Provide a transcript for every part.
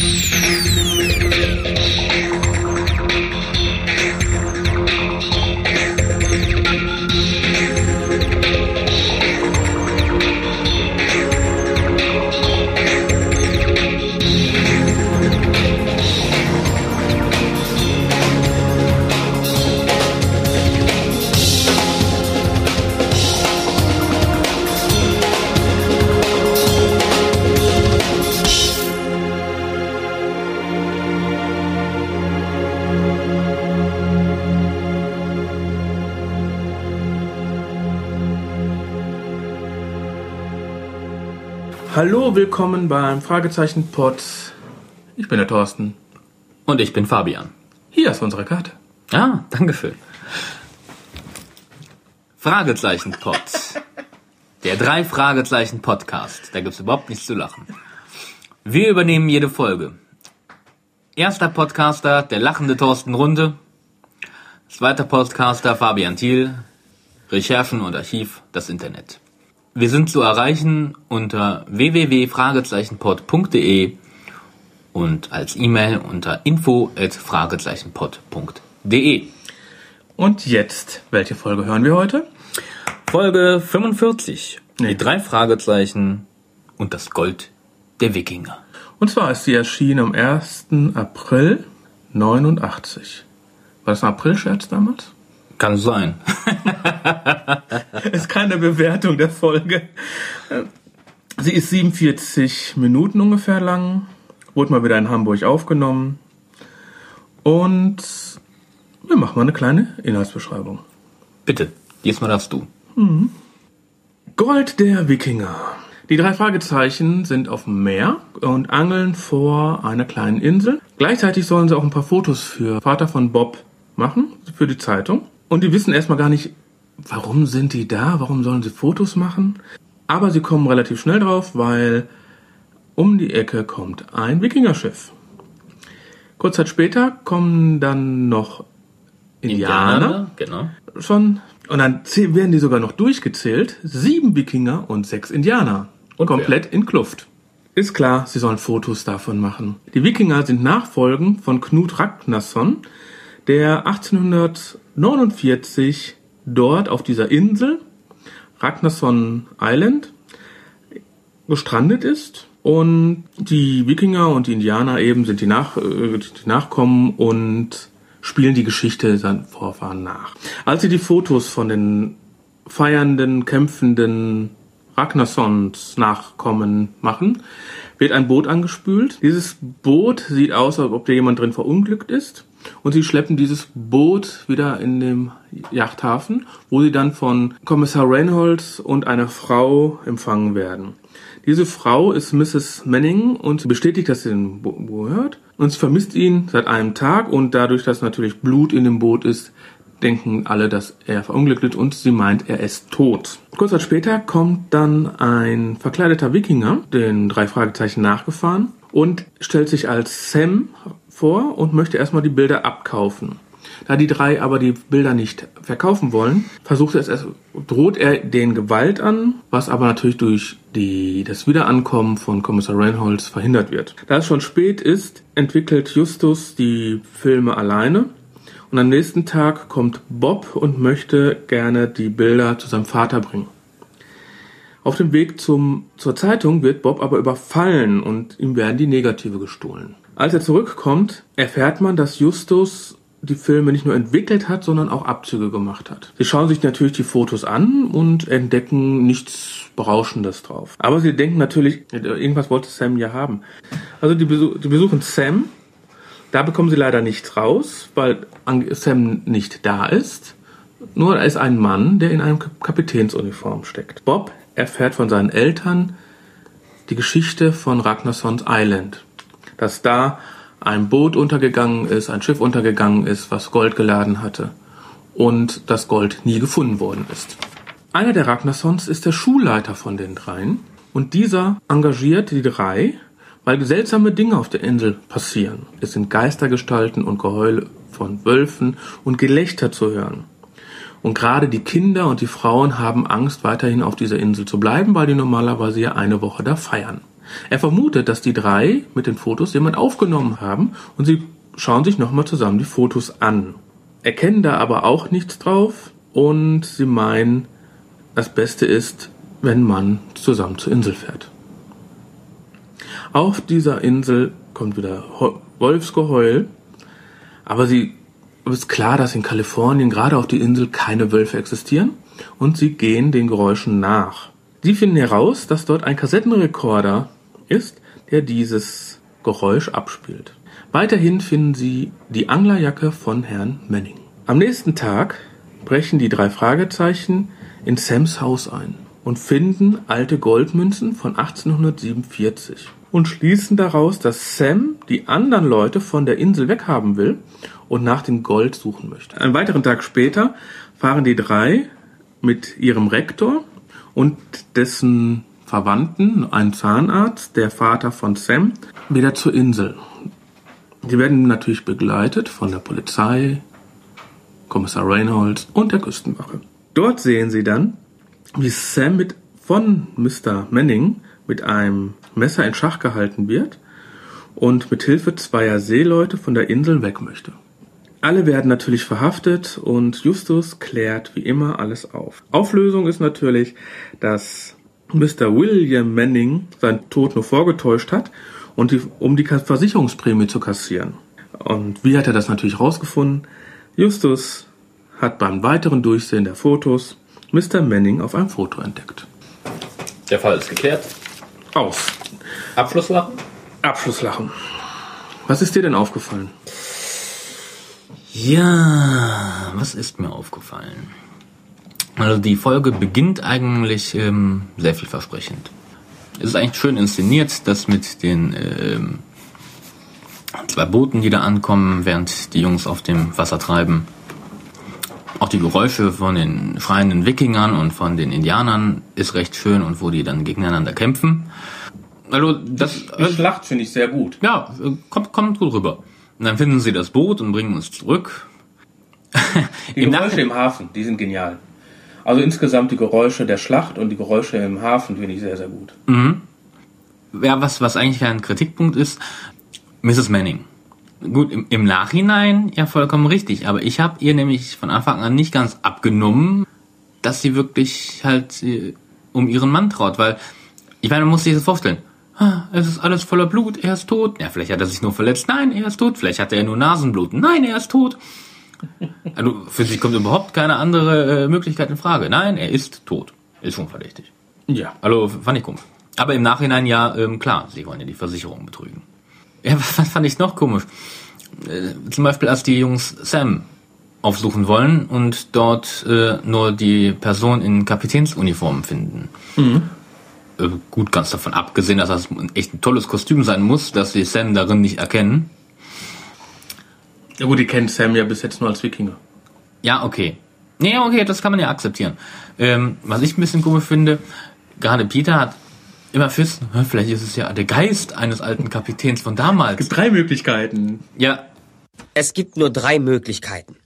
Mm-hmm. Hallo, willkommen beim Fragezeichen Pod. Ich bin der Thorsten. Und ich bin Fabian. Hier ist unsere Karte. Ah, danke schön. Fragezeichen Pod. Der drei Fragezeichen Podcast. Da gibt's überhaupt nichts zu lachen. Wir übernehmen jede Folge. Erster Podcaster, der lachende Thorsten Runde. Zweiter Podcaster, Fabian Thiel. Recherchen und Archiv, das Internet. Wir sind zu erreichen unter www.fragezeichenpod.de und als E-Mail unter info@fragezeichenpod.de. Und jetzt, welche Folge hören wir heute? Folge 45. Die drei Fragezeichen und das Gold der Wikinger. Und zwar ist sie erschienen am 1. April 89. War das ein April-Scherz damals? Kann sein. ist keine Bewertung der Folge. Sie ist 47 Minuten ungefähr lang. Wurde mal wieder in Hamburg aufgenommen. Und wir machen mal eine kleine Inhaltsbeschreibung. Bitte, diesmal darfst du. Gold der Wikinger. Die drei Fragezeichen sind auf dem Meer und angeln vor einer kleinen Insel. Gleichzeitig sollen sie auch ein paar Fotos für Vater von Bob machen, für die Zeitung. Und die wissen erstmal gar nicht, warum sind die da, warum sollen sie Fotos machen. Aber sie kommen relativ schnell drauf, weil um die Ecke kommt ein Wikingerschiff. Kurz Zeit später kommen dann noch Indianer, Genau. schon. Und dann werden die sogar noch durchgezählt. Sieben Wikinger und sechs Indianer. Und komplett in Kluft. Ist klar, sie sollen Fotos davon machen. Die Wikinger sind Nachfolgen von Knut Ragnarsson, der 1849 dort auf dieser Insel, Ragnarsson Island, gestrandet ist. Und die Wikinger und die Indianer eben sind die, Nach äh, die Nachkommen und spielen die Geschichte seinen Vorfahren nach. Als sie die Fotos von den feiernden, kämpfenden Ragnarssons Nachkommen machen, wird ein Boot angespült. Dieses Boot sieht aus, als ob da jemand drin verunglückt ist. Und sie schleppen dieses Boot wieder in den Yachthafen, wo sie dann von Kommissar Reynolds und einer Frau empfangen werden. Diese Frau ist Mrs. Manning und bestätigt, dass sie den Bo Bo hört. Und sie vermisst ihn seit einem Tag und dadurch, dass natürlich Blut in dem Boot ist, denken alle, dass er verunglückt ist und sie meint, er ist tot. Kurz später kommt dann ein verkleideter Wikinger, den drei Fragezeichen nachgefahren und stellt sich als Sam vor und möchte erstmal die Bilder abkaufen. Da die drei aber die Bilder nicht verkaufen wollen, versucht er es droht er den Gewalt an, was aber natürlich durch die, das Wiederankommen von Kommissar Reinholds verhindert wird. Da es schon spät ist, entwickelt Justus die Filme alleine und am nächsten Tag kommt Bob und möchte gerne die Bilder zu seinem Vater bringen. Auf dem Weg zum, zur Zeitung wird Bob aber überfallen und ihm werden die Negative gestohlen. Als er zurückkommt, erfährt man, dass Justus die Filme nicht nur entwickelt hat, sondern auch Abzüge gemacht hat. Sie schauen sich natürlich die Fotos an und entdecken nichts Berauschendes drauf. Aber sie denken natürlich, irgendwas wollte Sam ja haben. Also die, besuch, die besuchen Sam. Da bekommen sie leider nichts raus, weil Sam nicht da ist. Nur da ist ein Mann, der in einem Kapitänsuniform steckt. Bob erfährt von seinen Eltern die Geschichte von Ragnarssons Island. Dass da ein Boot untergegangen ist, ein Schiff untergegangen ist, was Gold geladen hatte und das Gold nie gefunden worden ist. Einer der Ragnarssons ist der Schulleiter von den dreien und dieser engagiert die drei, weil seltsame Dinge auf der Insel passieren. Es sind Geistergestalten und Geheule von Wölfen und Gelächter zu hören. Und gerade die Kinder und die Frauen haben Angst, weiterhin auf dieser Insel zu bleiben, weil die normalerweise ja eine Woche da feiern. Er vermutet, dass die drei mit den Fotos jemand aufgenommen haben und sie schauen sich nochmal zusammen die Fotos an. Erkennen da aber auch nichts drauf und sie meinen, das Beste ist, wenn man zusammen zur Insel fährt. Auf dieser Insel kommt wieder Wolfsgeheul, aber sie ist klar, dass in Kalifornien gerade auf die Insel keine Wölfe existieren und sie gehen den Geräuschen nach. Sie finden heraus, dass dort ein Kassettenrekorder ist, der dieses Geräusch abspielt. Weiterhin finden sie die Anglerjacke von Herrn Manning. Am nächsten Tag brechen die drei Fragezeichen in Sams Haus ein und finden alte Goldmünzen von 1847 und schließen daraus, dass Sam die anderen Leute von der Insel weghaben will und nach dem Gold suchen möchte. Einen weiteren Tag später fahren die drei mit ihrem Rektor und dessen Verwandten, ein Zahnarzt, der Vater von Sam, wieder zur Insel. Die werden natürlich begleitet von der Polizei, Kommissar Reynolds und der Küstenwache. Dort sehen sie dann, wie Sam mit, von Mr. Manning mit einem Messer in Schach gehalten wird und mit Hilfe zweier Seeleute von der Insel weg möchte. Alle werden natürlich verhaftet und Justus klärt wie immer alles auf. Auflösung ist natürlich, dass Mr. William Manning seinen Tod nur vorgetäuscht hat, und die, um die Versicherungsprämie zu kassieren. Und wie hat er das natürlich rausgefunden? Justus hat beim weiteren Durchsehen der Fotos Mr. Manning auf einem Foto entdeckt. Der Fall ist geklärt. Aus. Abschlusslachen? Abschlusslachen. Was ist dir denn aufgefallen? Ja, was ist mir aufgefallen? Also die Folge beginnt eigentlich ähm, sehr vielversprechend. Es ist eigentlich schön inszeniert, das mit den ähm, zwei Booten, die da ankommen, während die Jungs auf dem Wasser treiben. Auch die Geräusche von den schreienden Wikingern und von den Indianern ist recht schön und wo die dann gegeneinander kämpfen. Also das die Schlacht finde ich sehr gut. Ja, kommt, kommt gut rüber. Und dann finden sie das Boot und bringen uns zurück. Die Geräusche im Hafen, die sind genial. Also insgesamt die Geräusche der Schlacht und die Geräusche im Hafen finde ich sehr, sehr gut. Mhm. Ja, was, was eigentlich ein Kritikpunkt ist, Mrs. Manning. Gut, im, im Nachhinein ja vollkommen richtig, aber ich habe ihr nämlich von Anfang an nicht ganz abgenommen, dass sie wirklich halt äh, um ihren Mann traut, weil ich meine, man muss sich das vorstellen es ist alles voller Blut, er ist tot. Ja, vielleicht hat er sich nur verletzt. Nein, er ist tot. Vielleicht hat er nur Nasenblut. Nein, er ist tot. Also für sich kommt überhaupt keine andere äh, Möglichkeit in Frage. Nein, er ist tot. Ist schon verdächtig. Ja. Also fand ich komisch. Aber im Nachhinein ja, ähm, klar, sie wollen ja die Versicherung betrügen. Ja, was, was fand ich noch komisch? Äh, zum Beispiel, als die Jungs Sam aufsuchen wollen und dort äh, nur die Person in Kapitänsuniform finden. Mhm. Äh, gut, ganz davon abgesehen, dass das echt ein tolles Kostüm sein muss, dass sie Sam darin nicht erkennen. Ja gut, die kennt Sam ja bis jetzt nur als Wikinger. Ja, okay. Nee, okay, das kann man ja akzeptieren. Ähm, was ich ein bisschen komisch finde, gerade Peter hat immer Füßen, vielleicht ist es ja der Geist eines alten Kapitäns von damals. Es gibt drei Möglichkeiten. Ja. Es gibt nur drei Möglichkeiten.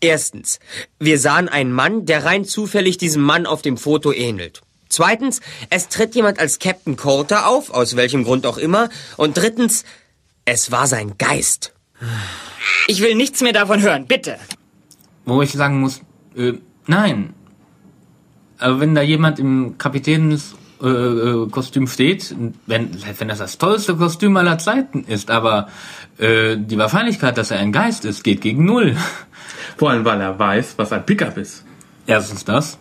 Erstens, wir sahen einen Mann, der rein zufällig diesem Mann auf dem Foto ähnelt. Zweitens, es tritt jemand als Captain Coulter auf, aus welchem Grund auch immer. Und drittens, es war sein Geist. Ich will nichts mehr davon hören, bitte. Wo ich sagen muss, äh, nein. Aber wenn da jemand im Kapitänskostüm äh, steht, wenn, wenn das das tollste Kostüm aller Zeiten ist, aber äh, die Wahrscheinlichkeit, dass er ein Geist ist, geht gegen null. Vor allem, weil er weiß, was ein Pickup ist. Erstens das.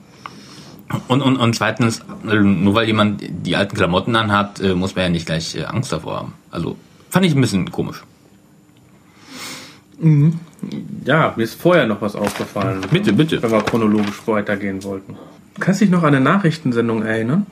Und, und, und zweitens, nur weil jemand die alten Klamotten anhat, äh, muss man ja nicht gleich äh, Angst davor haben. Also fand ich ein bisschen komisch. Mhm. Ja, mir ist vorher noch was aufgefallen. Bitte, bitte. Wenn wir chronologisch weitergehen wollten. Kannst du dich noch an eine Nachrichtensendung erinnern?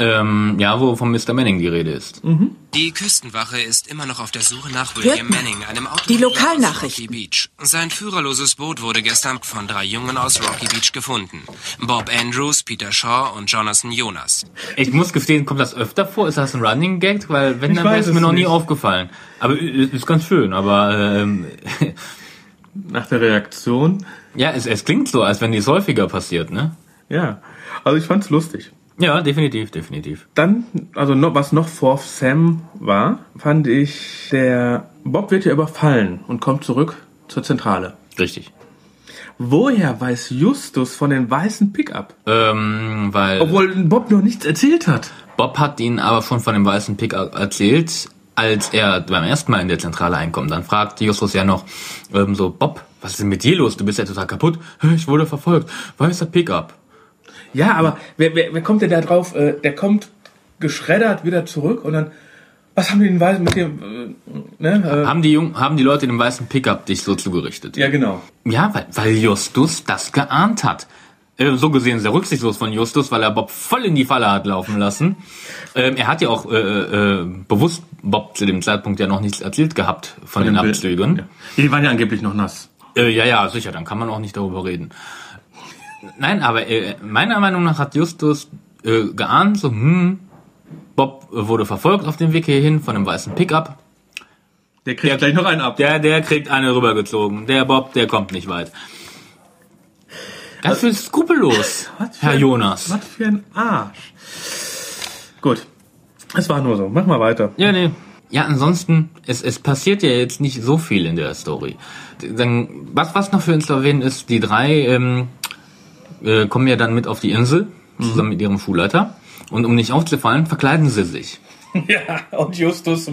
Ähm, ja, wo von Mr. Manning die Rede ist. Mhm. Die Küstenwache ist immer noch auf der Suche nach William Hört Manning, einem Auto die Lokalnachrichten. Rocky Beach. Sein führerloses Boot wurde gestern von drei Jungen aus Rocky Beach gefunden. Bob Andrews, Peter Shaw und Jonathan Jonas. Ich muss gestehen, kommt das öfter vor? Ist das ein Running Gag? Weil wenn, dann wäre es mir noch nie aufgefallen. Aber ist ganz schön, aber ähm, nach der Reaktion. Ja, es, es klingt so, als wenn dies häufiger passiert, ne? Ja, also ich fand's lustig. Ja, definitiv, definitiv. Dann, also noch, was noch vor Sam war, fand ich, der Bob wird ja überfallen und kommt zurück zur Zentrale. Richtig. Woher weiß Justus von den weißen Pickup? Ähm, weil Obwohl Bob noch nichts erzählt hat. Bob hat ihn aber schon von dem weißen Pick erzählt, als er beim ersten Mal in der Zentrale einkommt. Dann fragt Justus ja noch ähm, so, Bob, was ist denn mit dir los? Du bist ja total kaputt. Ich wurde verfolgt. Weißer Pickup. Ja, aber wer, wer, wer kommt denn da drauf? Äh, der kommt geschreddert wieder zurück und dann, was haben die denn weiß mit dem, äh, ne? Haben die Jung, haben die Leute dem weißen Pickup dich so zugerichtet? Äh, ja, genau. Ja, weil, weil Justus das geahnt hat. Äh, So gesehen sehr rücksichtslos von Justus, weil er Bob voll in die Falle hat laufen lassen. Ähm, er hat ja auch äh, äh, bewusst Bob zu dem Zeitpunkt ja noch nichts erzählt gehabt von, den dem Bild. Abzügen. Ja. Die waren ja angeblich noch nass. Äh, ja, ja, sicher, dann kann man auch nicht darüber reden. Nein, aber äh, meiner Meinung nach hat Justus äh, geahnt, so, hm, Bob wurde verfolgt auf dem Weg hierhin von einem weißen Pickup. Der kriegt gleich noch einen ab. Der, der kriegt eine rübergezogen. Der Bob, der kommt nicht weit. Ganz schön skrupellos, Herr ein- Jonas. Was für ein Arsch. Gut. Es war nur so. Mach mal weiter. Ja, nee. Ja, ansonsten, es, es passiert ja jetzt nicht so viel in der Story. Dann, was, was noch für uns zu erwähnen ist, die drei ähm, äh, kommen ja dann mit auf die Insel, zusammen mit ihrem Schulleiter. Und um nicht aufzufallen, verkleiden sie sich. Ja, und Justus,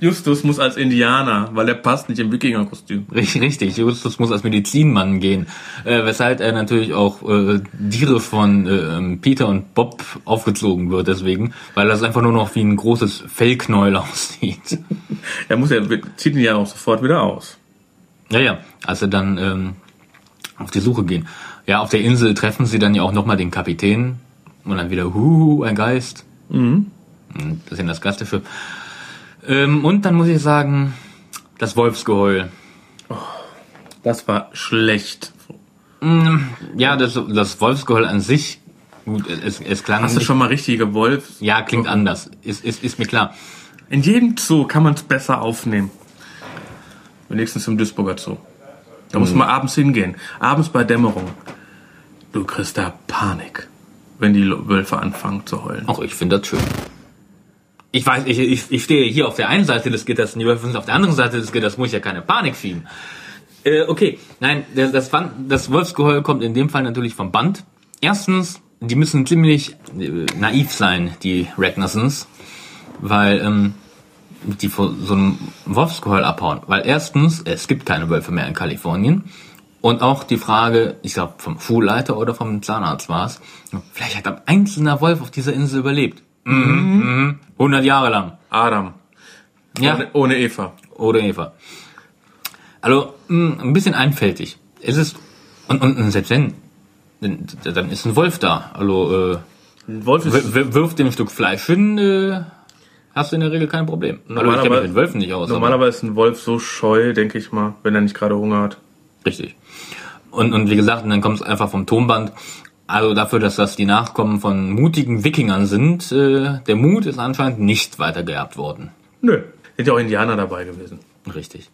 Justus muss als Indianer, weil er passt nicht im Wikingerkostüm. Richtig, richtig. Justus muss als Medizinmann gehen, äh, weshalb er natürlich auch äh, Tiere von äh, ähm, Peter und Bob aufgezogen wird deswegen, weil das einfach nur noch wie ein großes Fellknäuel aussieht. Er muss ja, zieht ihn ja auch sofort wieder aus. Ja, ja, als sie dann ähm, auf die Suche gehen. Ja, auf der Insel treffen sie dann ja auch nochmal den Kapitän und dann wieder, huhu, ein Geist. Mhm. Das ja das Geist dafür. Ähm, und dann muss ich sagen, das Wolfsgeheul. Das war schlecht. Ja, das, das Wolfsgeheul an sich, gut, es, es klang Hast du nicht- schon mal richtige Wolf? Ja, klingt anders. Ist, ist, ist mir klar. In jedem Zoo kann man es besser aufnehmen. Wenigstens im Duisburger Zoo. Da muss man abends hingehen. Abends bei Dämmerung. Du kriegst da Panik, wenn die Wölfe anfangen zu heulen. Auch ich finde das schön. Ich weiß, ich, ich, ich stehe hier auf der einen Seite des Gitters und die Wölfe sind auf der anderen Seite des Gitters, muss ich ja keine Panik schieben. Äh, okay, nein, das, das Wolfsgeheul kommt in dem Fall natürlich vom Band. Erstens, die müssen ziemlich äh, naiv sein, die Ragnarsons, weil ähm, die vor so einem Wolfsgeheul abhauen. Weil erstens, es gibt keine Wölfe mehr in Kalifornien. Und auch die Frage, ich glaube vom Schulleiter oder vom Zahnarzt war es, vielleicht hat ein einzelner Wolf auf dieser Insel überlebt. Mhm. Mhm. 100 Jahre lang. Adam. Ja, Ohne, ohne Eva. oder Eva. Also, mh, ein bisschen einfältig. Es ist, und, und, und selbst wenn, dann dann ist ein Wolf da. Also, äh, Ein Wolf ist w- w- wirft dem Stück Fleisch hin, äh, hast du in der Regel kein Problem. Also, ich kenne mit Wölfen nicht aus. aber- normalerweise ist ein Wolf so scheu, denke ich mal, wenn er nicht gerade Hunger hat. Richtig. Und, und wie gesagt, und dann kommt es einfach vom Tonband. Also dafür, dass das die Nachkommen von mutigen Wikingern sind, äh, der Mut ist anscheinend nicht weitergeerbt worden. Nö. Sind ja auch Indianer dabei gewesen. Richtig.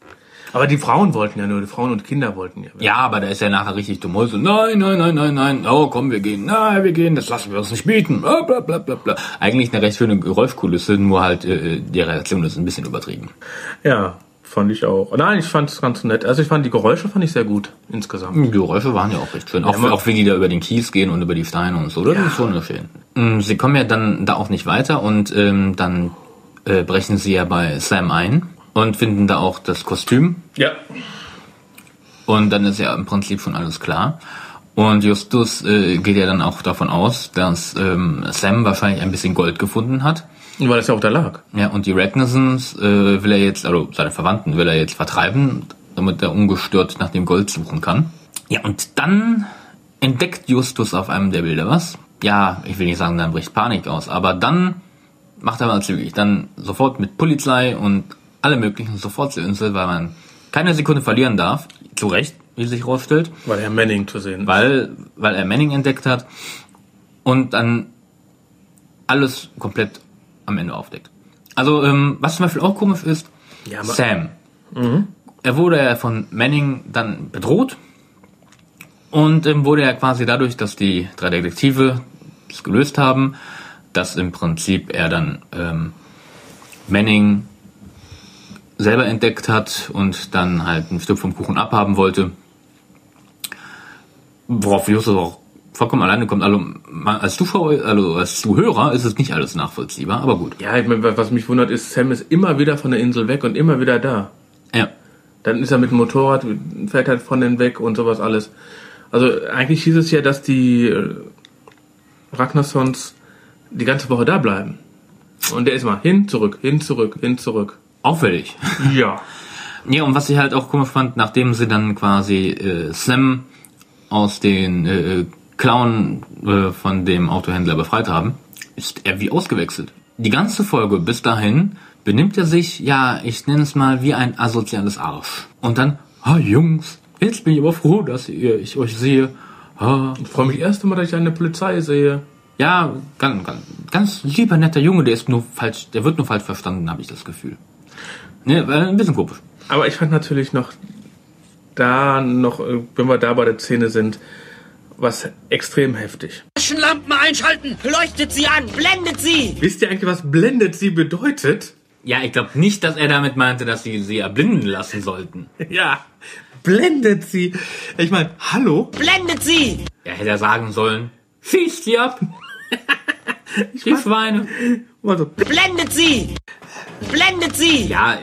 Aber die Frauen wollten ja nur, die Frauen und Kinder wollten ja. Ja, aber da ist er nachher richtig dumm. So, nein, nein, nein, nein, nein, oh komm, wir gehen, nein, wir gehen, das lassen wir uns nicht bieten. Bla, bla, bla, bla, bla. Eigentlich eine recht schöne Geräuschkulisse, nur halt äh, die Reaktion ist ein bisschen übertrieben. Ja, fand ich auch. Nein, ich fand es ganz nett. Also ich fand die Geräusche fand ich sehr gut insgesamt. Die Geräusche waren ja auch recht schön. Auch, man- auch wie die da über den Kies gehen und über die Steine und so. Das ist schon schön. Mm, Sie kommen ja dann da auch nicht weiter und ähm, dann äh, brechen sie ja bei Sam ein und finden da auch das Kostüm. Ja. Und dann ist ja im Prinzip schon alles klar. Und Justus äh, geht ja dann auch davon aus, dass ähm, Sam wahrscheinlich ein bisschen Gold gefunden hat. Weil das ja auch da lag. Ja, und die Ragnarsons äh, will er jetzt, also seine Verwandten will er jetzt vertreiben, damit er ungestört nach dem Gold suchen kann. Ja, und dann entdeckt Justus auf einem der Bilder was. Ja, ich will nicht sagen, dann bricht Panik aus, aber dann macht er mal zügig. Dann sofort mit Polizei und alle möglichen sofort zur Insel, weil man keine Sekunde verlieren darf. Zu Recht, wie sich herausstellt Weil Herr Manning zu sehen ist. weil, weil er Manning entdeckt hat und dann alles komplett am Ende aufdeckt. Also, ähm, was zum Beispiel auch komisch ist, Ja, Sam. Er wurde ja von Manning dann bedroht und ähm, wurde ja quasi dadurch, dass die drei Detektive es gelöst haben, dass im Prinzip er dann ähm, Manning selber entdeckt hat und dann halt ein Stück vom Kuchen abhaben wollte. Worauf Justus auch vollkommen alleine kommt. Also als Zuschauer, also als Zuhörer ist es nicht alles nachvollziehbar, aber gut. Ja, ich meine, was mich wundert, ist, Sam ist immer wieder von der Insel weg und immer wieder da. Ja. Dann ist er mit dem Motorrad, fährt halt von denen weg und sowas alles. Also eigentlich hieß es ja, dass die äh, Ragnarsons die ganze Woche da bleiben. Und der ist mal hin, zurück, hin, zurück, hin, zurück. Auffällig. Ja. Ja, und was ich halt auch komisch fand, nachdem sie dann quasi äh, Sam aus den äh, Klauen äh, von dem Autohändler befreit haben, ist er wie ausgewechselt. Die ganze Folge bis dahin benimmt er sich, ja, ich nenne es mal wie ein asoziales Arsch. Und dann, ha Jungs, jetzt bin ich aber froh, dass ihr, ich euch sehe. Ha, Ich freue mich erst einmal, dass ich eine Polizei sehe. ja, ganz, ganz, ganz lieber netter Junge, der ist nur falsch, der wird nur falsch verstanden, habe ich das Gefühl. Ne, äh, ein bisschen komisch. Aber ich fand natürlich noch da noch, äh, wenn wir da bei der Szene sind, was extrem heftig. Taschenlampen einschalten! Leuchtet sie an! Blendet sie! Wisst ihr eigentlich, was blendet sie bedeutet? Ja, ich glaube nicht, dass er damit meinte, dass sie sie erblinden lassen sollten. Ja, blendet sie. Ich meine, hallo? Blendet sie! Er hätte sagen sollen, schießt sie ab. Die Schweine. Also, Blendet sie! Blendet sie! Ja,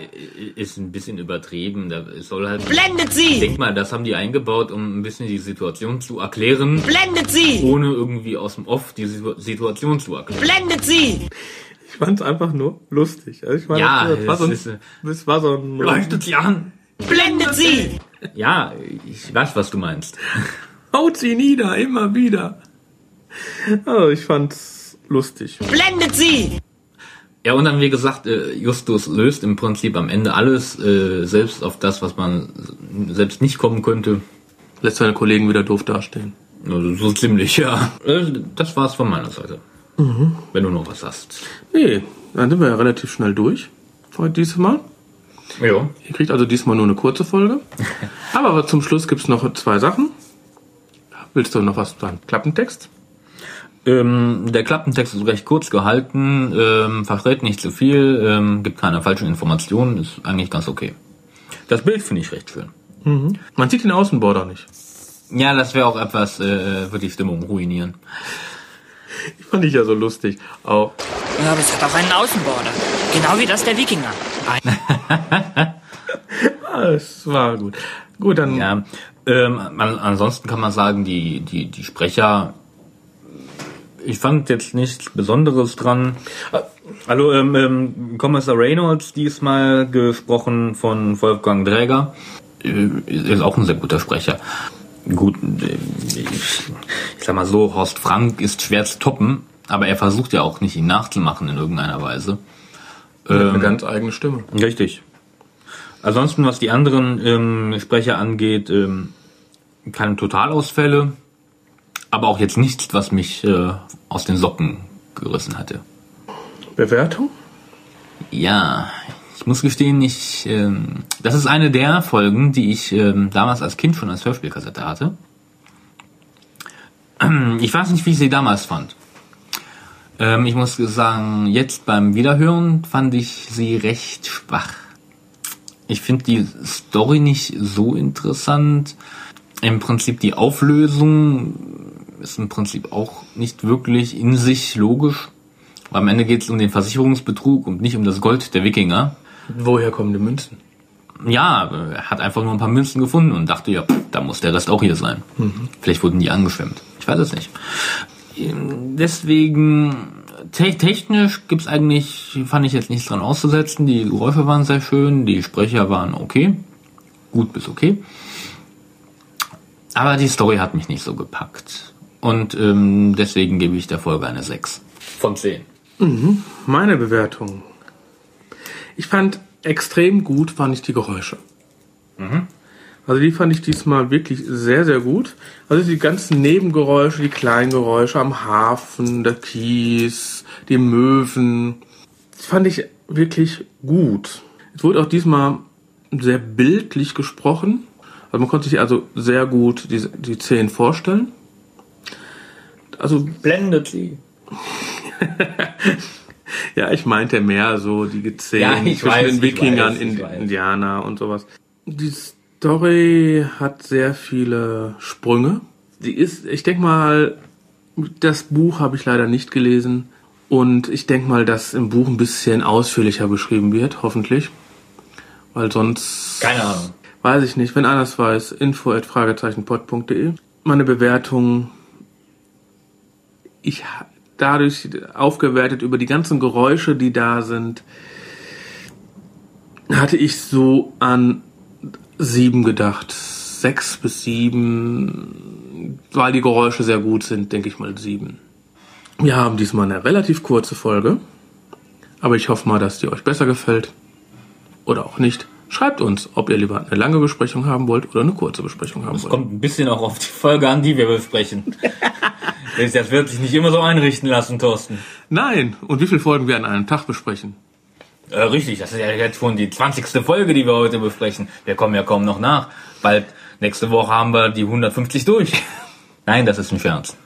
ist ein bisschen übertrieben. Da es soll halt. Blendet Ich sie! denk mal, das haben die eingebaut, um ein bisschen die Situation zu erklären, Blendet sie! ohne irgendwie aus dem Off die Situ- Situation zu erklären. Blendet sie! ich fand's einfach nur lustig. Also ich meine, Ja, das, war so es ein, ist, äh, das war so ein... Leuchtet sie an! Blendet sie! Ja, ich weiß, was du meinst. Haut sie nieder, immer wieder. Also ich fand's lustig. Blendet sie! Ja, und dann, wie gesagt, äh, Justus löst im Prinzip am Ende alles, äh, selbst auf das, was man selbst nicht kommen könnte. Lässt seine Kollegen wieder doof dastehen. Also so ziemlich, ja. Äh, Das war's von meiner Seite. Wenn du noch was hast. Nee, dann sind wir ja relativ schnell durch. Heute diesmal. Ja. Ihr kriegt also diesmal nur eine kurze Folge. Aber zum Schluss gibt's noch zwei Sachen. Willst du noch was sagen? Klappentext? Ähm, der Klappentext ist recht kurz gehalten, ähm, verrät nicht zu viel, ähm, gibt keine falschen Informationen, ist eigentlich ganz okay. Das Bild finde ich recht schön. Man sieht den Außenborder nicht. Ja, das wäre auch etwas, äh, wird die Stimmung ruinieren. Ich fand ich ja so lustig. Auch. Ja, aber es hat auch einen Außenborder. Genau wie das der Wikinger. Es war gut. Gut, dann. Ja, ähm, an, ansonsten kann man sagen, die, die, die Sprecher, ich fand jetzt nichts Besonderes dran. Hallo, ähm, ähm, Kommissar Reynolds diesmal gesprochen von Wolfgang Dräger. Äh, ist auch ein sehr guter Sprecher. Gut, äh, ich, ich sag mal so, Horst Frank ist schwer zu toppen, aber er versucht ja auch nicht, ihn nachzumachen in irgendeiner Weise. eine ganz eigene Stimme. Richtig. Ansonsten, was die anderen ähm, Sprecher angeht, ähm, keine Totalausfälle, aber auch jetzt nichts, was mich äh, aus den Socken gerissen hatte. Bewertung? Ja, ich muss gestehen, ich, ähm, das ist eine der Folgen, die ich ähm, damals als Kind schon als Hörspielkassette hatte. Ich weiß nicht, wie ich sie damals fand. Ähm, ich muss sagen, jetzt beim Wiederhören fand ich sie recht schwach. Ich finde die Story nicht so interessant. Im Prinzip die Auflösung ist im Prinzip auch nicht wirklich in sich logisch. Am Ende geht es um den Versicherungsbetrug und nicht um das Gold der Wikinger. Woher kommen die Münzen? Ja, er hat einfach nur ein paar Münzen gefunden und dachte, ja, pff, da muss der Rest auch hier sein. Vielleicht wurden die angeschwemmt. Ich weiß es nicht. Ähm, Deswegen, te technisch gibt's eigentlich, fand ich jetzt nichts dran auszusetzen. Die Geräusche waren sehr schön, die Sprecher waren okay. Gut bis okay. Aber die Story hat mich nicht so gepackt. Und ähm, deswegen gebe ich der Folge eine 6 von 10. Meine Bewertung. Ich fand extrem gut, fand ich die Geräusche. Also die fand ich diesmal wirklich sehr, sehr gut. Also die ganzen Nebengeräusche, die kleinen Geräusche am Hafen, der Kies, die Möwen, das fand ich wirklich gut. Es wurde auch diesmal sehr bildlich gesprochen. Also man konnte sich also sehr gut die, die Szenen vorstellen. Also Blendet sie. ja, ich meinte mehr so die Gezählen Ja, zwischen weiß, den Wikingern, weiß, in. Indianer und sowas. Die Story hat sehr viele Sprünge. Die ist, ich denke mal, das Buch habe ich leider nicht gelesen. Und ich denke mal, dass im Buch ein bisschen ausführlicher beschrieben wird, hoffentlich. Weil sonst Keine Ahnung. Weiß ich nicht. Wenn einer es weiß, info at fragezeichenpod.de. Meine Bewertung, ich dadurch aufgewertet über die ganzen Geräusche, die da sind, hatte ich so an sieben gedacht. Sechs bis sieben, weil die Geräusche sehr gut sind, denke ich mal sieben. Wir haben diesmal eine relativ kurze Folge, aber ich hoffe mal, dass die euch besser gefällt oder auch nicht. Schreibt uns, ob ihr lieber eine lange Besprechung haben wollt oder eine kurze Besprechung haben Es wollt. kommt ein bisschen auch auf die Folge an, die wir besprechen. das wird sich nicht immer so einrichten lassen, Thorsten. Nein, und wie viele Folgen wir an einem Tag besprechen? Äh, richtig, das ist ja jetzt schon die 20. Folge, die wir heute besprechen. Wir kommen ja kaum noch nach. Bald nächste Woche haben wir die 150 durch. Nein, das ist ein Scherz.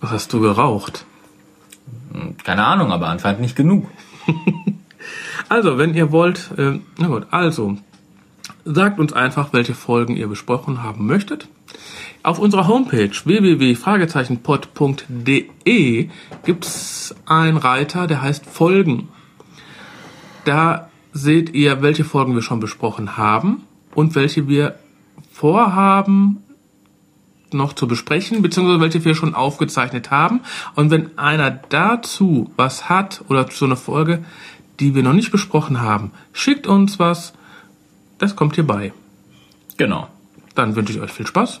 Was hast du geraucht? Keine Ahnung, aber anscheinend nicht genug. Also, wenn ihr wollt, äh, na gut, also, sagt uns einfach, welche Folgen ihr besprochen haben möchtet. Auf unserer Homepage www.fragezeichenpod.de gibt's einen Reiter, der heißt Folgen. Da seht ihr, welche Folgen wir schon besprochen haben und welche wir vorhaben noch zu besprechen, beziehungsweise welche wir schon aufgezeichnet haben. Und wenn einer dazu was hat oder zu einer Folge, die wir noch nicht besprochen haben, schickt uns was. Das kommt hierbei. Genau. Dann wünsche ich euch viel Spaß.